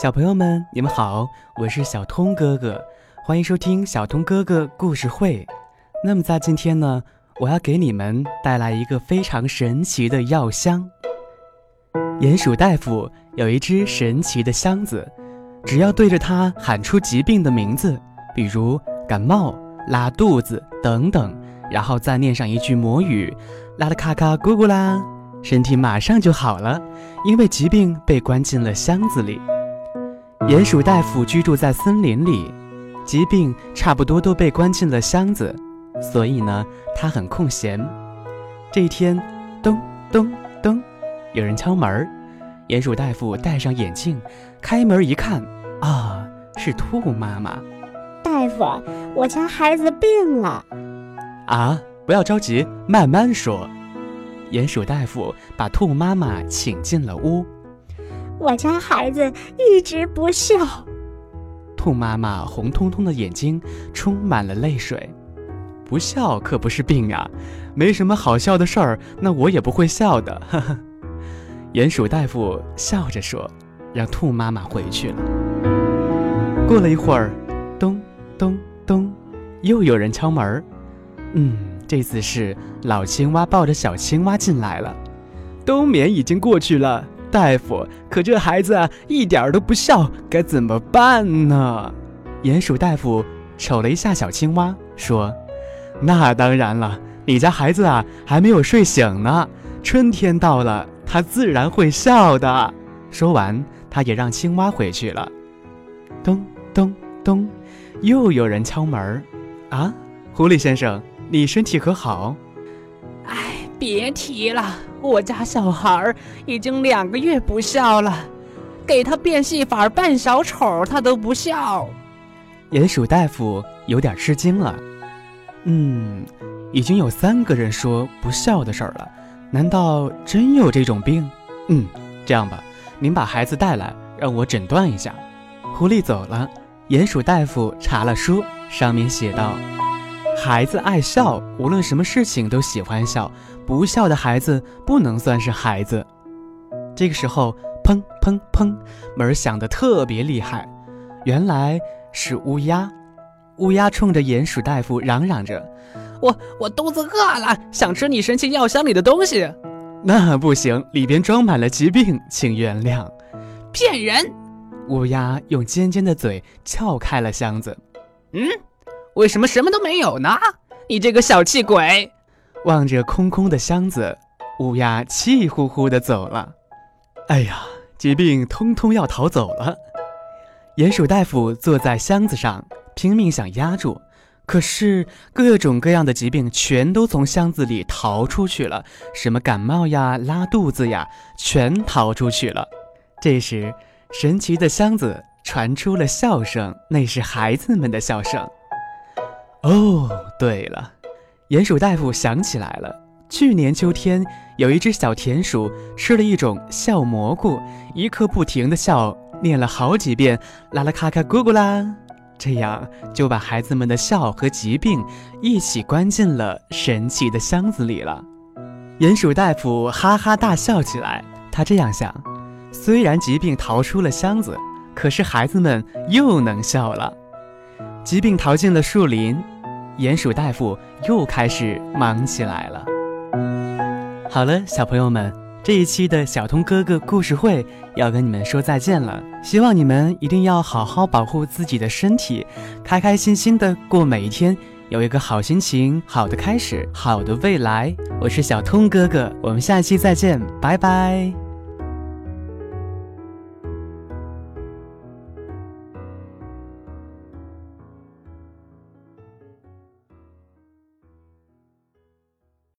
小朋友们，你们好，我是小通哥哥，欢迎收听小通哥哥故事会。那么在今天呢，我要给你们带来一个非常神奇的药箱。鼹鼠大夫有一只神奇的箱子，只要对着它喊出疾病的名字，比如感冒、拉肚子等等，然后再念上一句魔语，拉拉咔咔咕咕啦，身体马上就好了，因为疾病被关进了箱子里。鼹鼠大夫居住在森林里，疾病差不多都被关进了箱子，所以呢，他很空闲。这一天，咚咚咚，有人敲门。鼹鼠大夫戴上眼镜，开门一看，啊，是兔妈妈。大夫，我家孩子病了。啊，不要着急，慢慢说。鼹鼠大夫把兔妈妈请进了屋。我家孩子一直不笑。兔妈妈红彤彤的眼睛充满了泪水。不笑可不是病啊，没什么好笑的事儿，那我也不会笑的。呵呵。鼹鼠大夫笑着说，让兔妈妈回去了。过了一会儿，咚咚咚，又有人敲门。嗯，这次是老青蛙抱着小青蛙进来了。冬眠已经过去了。大夫，可这孩子啊，一点都不笑，该怎么办呢？鼹鼠大夫瞅了一下小青蛙，说：“那当然了，你家孩子啊，还没有睡醒呢。春天到了，他自然会笑的。”说完，他也让青蛙回去了。咚咚咚，又有人敲门儿啊，狐狸先生，你身体可好？哎，别提了。我家小孩已经两个月不笑了，给他变戏法扮小丑，他都不笑。鼹鼠大夫有点吃惊了。嗯，已经有三个人说不笑的事儿了，难道真有这种病？嗯，这样吧，您把孩子带来，让我诊断一下。狐狸走了，鼹鼠大夫查了书，上面写道。孩子爱笑，无论什么事情都喜欢笑。不笑的孩子不能算是孩子。这个时候，砰砰砰，门响得特别厉害，原来是乌鸦。乌鸦冲着鼹鼠大夫嚷嚷着：“我我肚子饿了，想吃你神奇药箱里的东西。”那不行，里边装满了疾病，请原谅。骗人！乌鸦用尖尖的嘴撬开了箱子。嗯。为什么什么都没有呢？你这个小气鬼！望着空空的箱子，乌鸦气呼呼地走了。哎呀，疾病通通要逃走了。鼹鼠大夫坐在箱子上，拼命想压住，可是各种各样的疾病全都从箱子里逃出去了，什么感冒呀、拉肚子呀，全逃出去了。这时，神奇的箱子传出了笑声，那是孩子们的笑声。哦，对了，鼹鼠大夫想起来了。去年秋天，有一只小田鼠吃了一种笑蘑菇，一刻不停的笑，念了好几遍“啦啦咔咔咕咕啦”，这样就把孩子们的笑和疾病一起关进了神奇的箱子里了。鼹鼠大夫哈哈大笑起来，他这样想：虽然疾病逃出了箱子，可是孩子们又能笑了。疾病逃进了树林，鼹鼠大夫又开始忙起来了。好了，小朋友们，这一期的小通哥哥故事会要跟你们说再见了。希望你们一定要好好保护自己的身体，开开心心的过每一天，有一个好心情、好的开始、好的未来。我是小通哥哥，我们下期再见，拜拜。